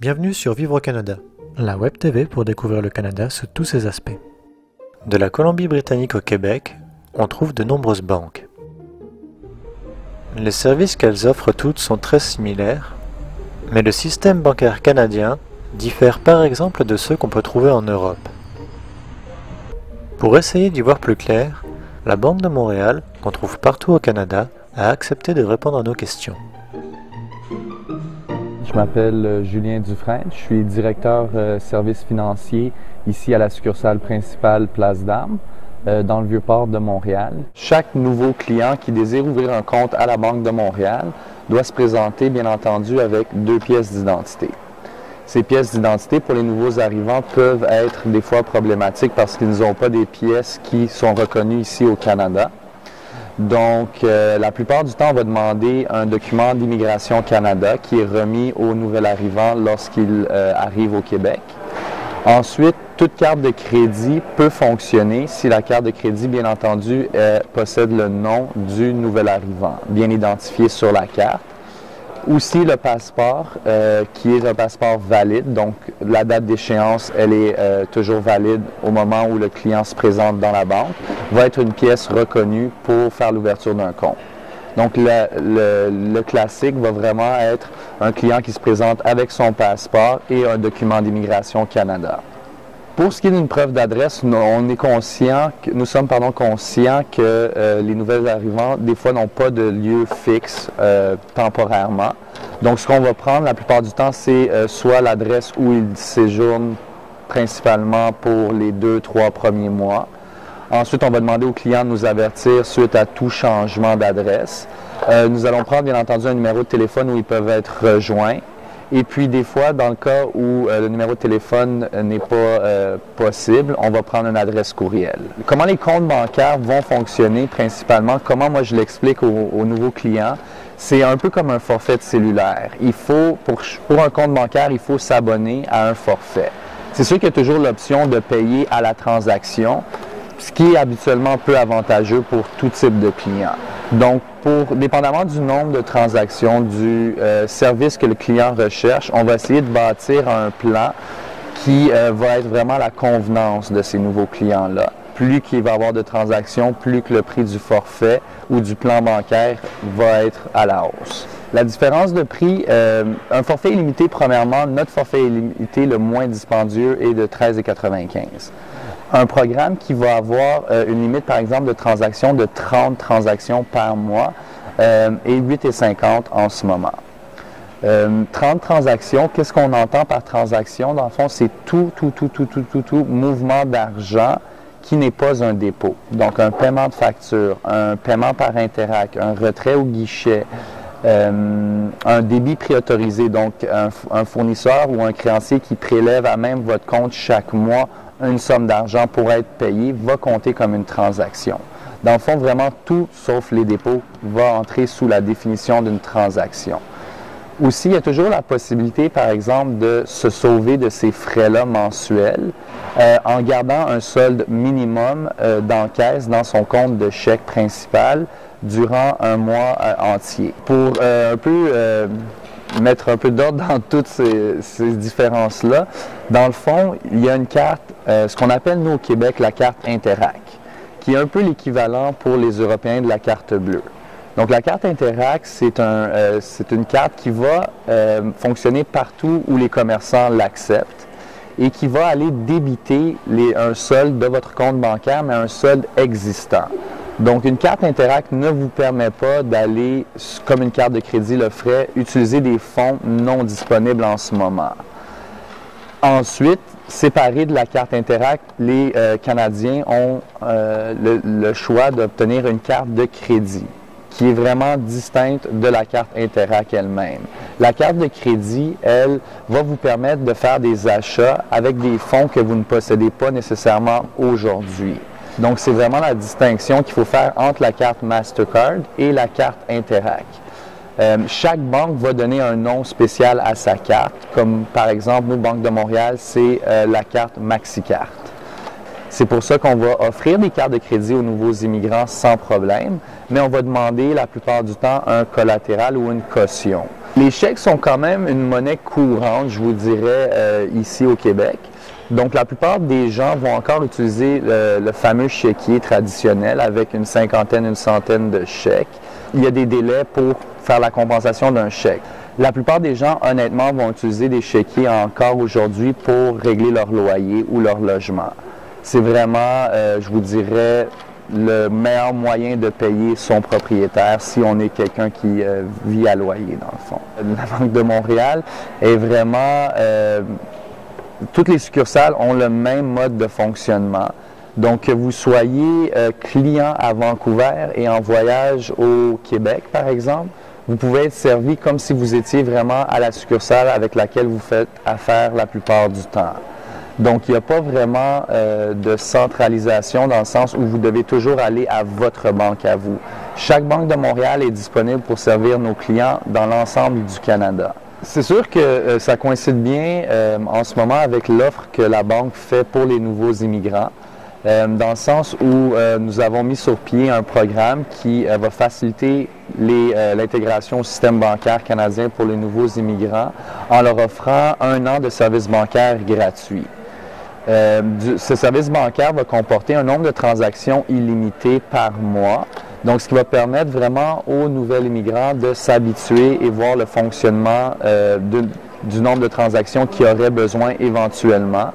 Bienvenue sur Vivre au Canada, la web TV pour découvrir le Canada sous tous ses aspects. De la Colombie-Britannique au Québec, on trouve de nombreuses banques. Les services qu'elles offrent toutes sont très similaires, mais le système bancaire canadien diffère par exemple de ceux qu'on peut trouver en Europe. Pour essayer d'y voir plus clair, la Banque de Montréal, qu'on trouve partout au Canada, a accepté de répondre à nos questions. Je m'appelle euh, Julien Dufresne, je suis directeur euh, service financier ici à la succursale principale Place d'Armes euh, dans le Vieux-Port de Montréal. Chaque nouveau client qui désire ouvrir un compte à la Banque de Montréal doit se présenter bien entendu avec deux pièces d'identité. Ces pièces d'identité pour les nouveaux arrivants peuvent être des fois problématiques parce qu'ils n'ont pas des pièces qui sont reconnues ici au Canada. Donc, euh, la plupart du temps, on va demander un document d'immigration Canada qui est remis au nouvel arrivant lorsqu'il euh, arrive au Québec. Ensuite, toute carte de crédit peut fonctionner si la carte de crédit, bien entendu, possède le nom du nouvel arrivant, bien identifié sur la carte. Aussi le passeport, euh, qui est un passeport valide. Donc, la date d'échéance, elle est euh, toujours valide au moment où le client se présente dans la banque, va être une pièce reconnue pour faire l'ouverture d'un compte. Donc, le, classique va vraiment être un client qui se présente avec son passeport et un document d'immigration Canada. Pour ce qui est d'une preuve d'adresse, nous sommes pardon, conscients que euh, les nouvelles arrivants, des fois, n'ont pas de lieu fixe euh, temporairement. Donc, ce qu'on va prendre la plupart du temps, c'est euh, soit l'adresse où ils séjournent principalement pour les deux, trois premiers mois. Ensuite, on va demander aux clients de nous avertir suite à tout changement d'adresse. nous allons prendre, bien entendu, un numéro de téléphone où ils peuvent être rejoints et puis des fois, dans le cas où euh, le numéro de téléphone n'est pas euh, possible, on va prendre une adresse courriel. Comment les comptes bancaires vont fonctionner principalement, comment moi je l'explique aux, nouveaux clients, c'est un peu comme un forfait de cellulaire. Il faut, pour, pour un compte bancaire, il faut s'abonner à un forfait. C'est sûr qu'il y a toujours l'option de payer à la transaction, ce qui est habituellement peu avantageux pour tout type de client. Donc, dépendamment du nombre de transactions, du euh, service que le client recherche, on va essayer de bâtir un plan qui euh, va être vraiment la convenance de ces nouveaux clients-là. Plus qu'il va y avoir de transactions, plus que le prix du forfait ou du plan bancaire va être à la hausse. La différence de prix, euh, un forfait illimité, premièrement, notre forfait illimité le moins dispendieux est de 13,95 un programme qui va avoir euh, une limite, par exemple, de transactions de 30 transactions par mois euh, et 8,50 en ce moment. 30 euh, transactions, qu'est-ce qu'on entend par transaction? Dans le fond, c'est tout, tout, tout, tout, tout, tout, tout mouvement d'argent qui n'est pas un dépôt. Donc, un paiement de facture, un paiement par Interac, un retrait au guichet, un débit préautorisé, donc un, fournisseur ou un créancier qui prélève à même votre compte chaque mois une somme d'argent pour être payé va compter comme une transaction. Dans le fond, vraiment tout, sauf les dépôts, va entrer sous la définition d'une transaction. Aussi, il y a toujours la possibilité, par exemple, de se sauver de ces frais-là mensuels euh, en gardant un solde minimum euh, d'encaisse dans son compte de chèque principal durant un mois euh, entier. Pour un peu mettre un peu d'ordre dans toutes ces, différences-là. Dans le fond, il y a une carte, euh, ce qu'on appelle nous au Québec la carte Interac, qui est un peu l'équivalent pour les Européens de la carte bleue. Donc la carte Interac, c'est un, euh, une carte qui va euh, fonctionner partout où les commerçants l'acceptent et qui va aller débiter un solde de votre compte bancaire, mais un solde existant. Donc, une carte Interact ne vous permet pas d'aller, comme une carte de crédit le ferait, utiliser des fonds non disponibles en ce moment. Ensuite, séparé de la carte Interact, les euh, Canadiens ont euh, le, choix d'obtenir une carte de crédit qui est vraiment distincte de la carte Interact elle-même. La carte de crédit, elle, va vous permettre de faire des achats avec des fonds que vous ne possédez pas nécessairement aujourd'hui. Donc, c'est vraiment la distinction qu'il faut faire entre la carte Mastercard et la carte Interac. Euh, chaque banque va donner un nom spécial à sa carte, comme par exemple, nous, Banque de Montréal, c'est euh, la carte MaxiCard. C'est pour ça qu'on va offrir des cartes de crédit aux nouveaux immigrants sans problème, mais on va demander la plupart du temps un collatéral ou une caution. Les chèques sont quand même une monnaie courante, je vous dirais, euh, ici au Québec. Donc, la plupart des gens vont encore utiliser le, fameux chéquier traditionnel avec une cinquantaine, une centaine de chèques. Il y a des délais pour faire la compensation d'un chèque. La plupart des gens, honnêtement, vont utiliser des chéquiers encore aujourd'hui pour régler leur loyer ou leur logement. C'est vraiment, euh, je vous dirais, le meilleur moyen de payer son propriétaire si on est quelqu'un qui euh, vit à loyer, dans le fond. La Banque de Montréal est vraiment... Euh, toutes les succursales ont le même mode de fonctionnement. Donc, que vous soyez euh, client à Vancouver et en voyage au Québec, par exemple, vous pouvez être servi comme si vous étiez vraiment à la succursale avec laquelle vous faites affaire la plupart du temps. Donc, il n'y a pas vraiment euh, de centralisation dans le sens où vous devez toujours aller à votre banque à vous. Chaque banque de Montréal est disponible pour servir nos clients dans l'ensemble du Canada. C'est sûr que euh, ça coïncide bien euh, en ce moment avec l'offre que la banque fait pour les nouveaux immigrants. dans le sens où nous avons mis sur pied un programme qui va faciliter l'intégration au système bancaire canadien pour les nouveaux immigrants en leur offrant un an de services bancaires gratuits. Euh, ce service bancaire va comporter un nombre de transactions illimitées par mois. Donc, ce qui va permettre vraiment aux nouveaux immigrants de s'habituer et voir le fonctionnement euh, du nombre de transactions qu'ils auraient besoin éventuellement.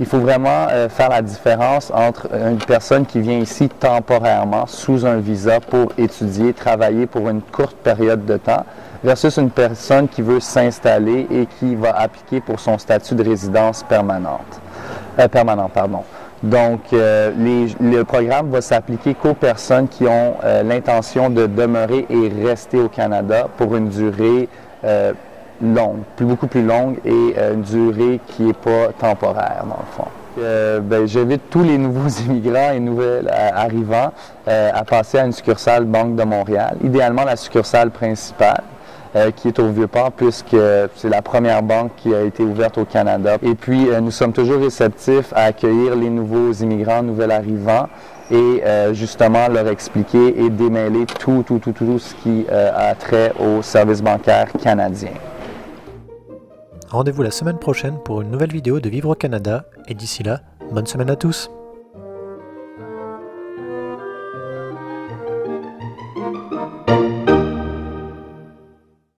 Il faut vraiment euh, faire la différence entre une personne qui vient ici temporairement sous un visa pour étudier, travailler pour une courte période de temps, versus une personne qui veut s'installer et qui va appliquer pour son statut de résidence permanente. Euh, permanent, pardon. Donc, euh, le programme va s'appliquer qu'aux personnes qui ont euh, l'intention de demeurer et rester au Canada pour une durée longue, plus, beaucoup plus longue et une durée qui n'est pas temporaire, dans le fond. Ben, j'invite tous les nouveaux immigrants et nouvelles arrivants à passer à une succursale Banque de Montréal, idéalement la succursale principale. Euh, qui est au Vieux-Port, puisque c'est la première banque qui a été ouverte au Canada. Et puis, euh, nous sommes toujours réceptifs à accueillir les nouveaux immigrants, nouveaux arrivants, et euh, justement leur expliquer et démêler tout, tout, tout, tout, ce qui a trait au service bancaire canadien. Rendez-vous la semaine prochaine pour une nouvelle vidéo de Vivre au Canada, et d'ici là, bonne semaine à tous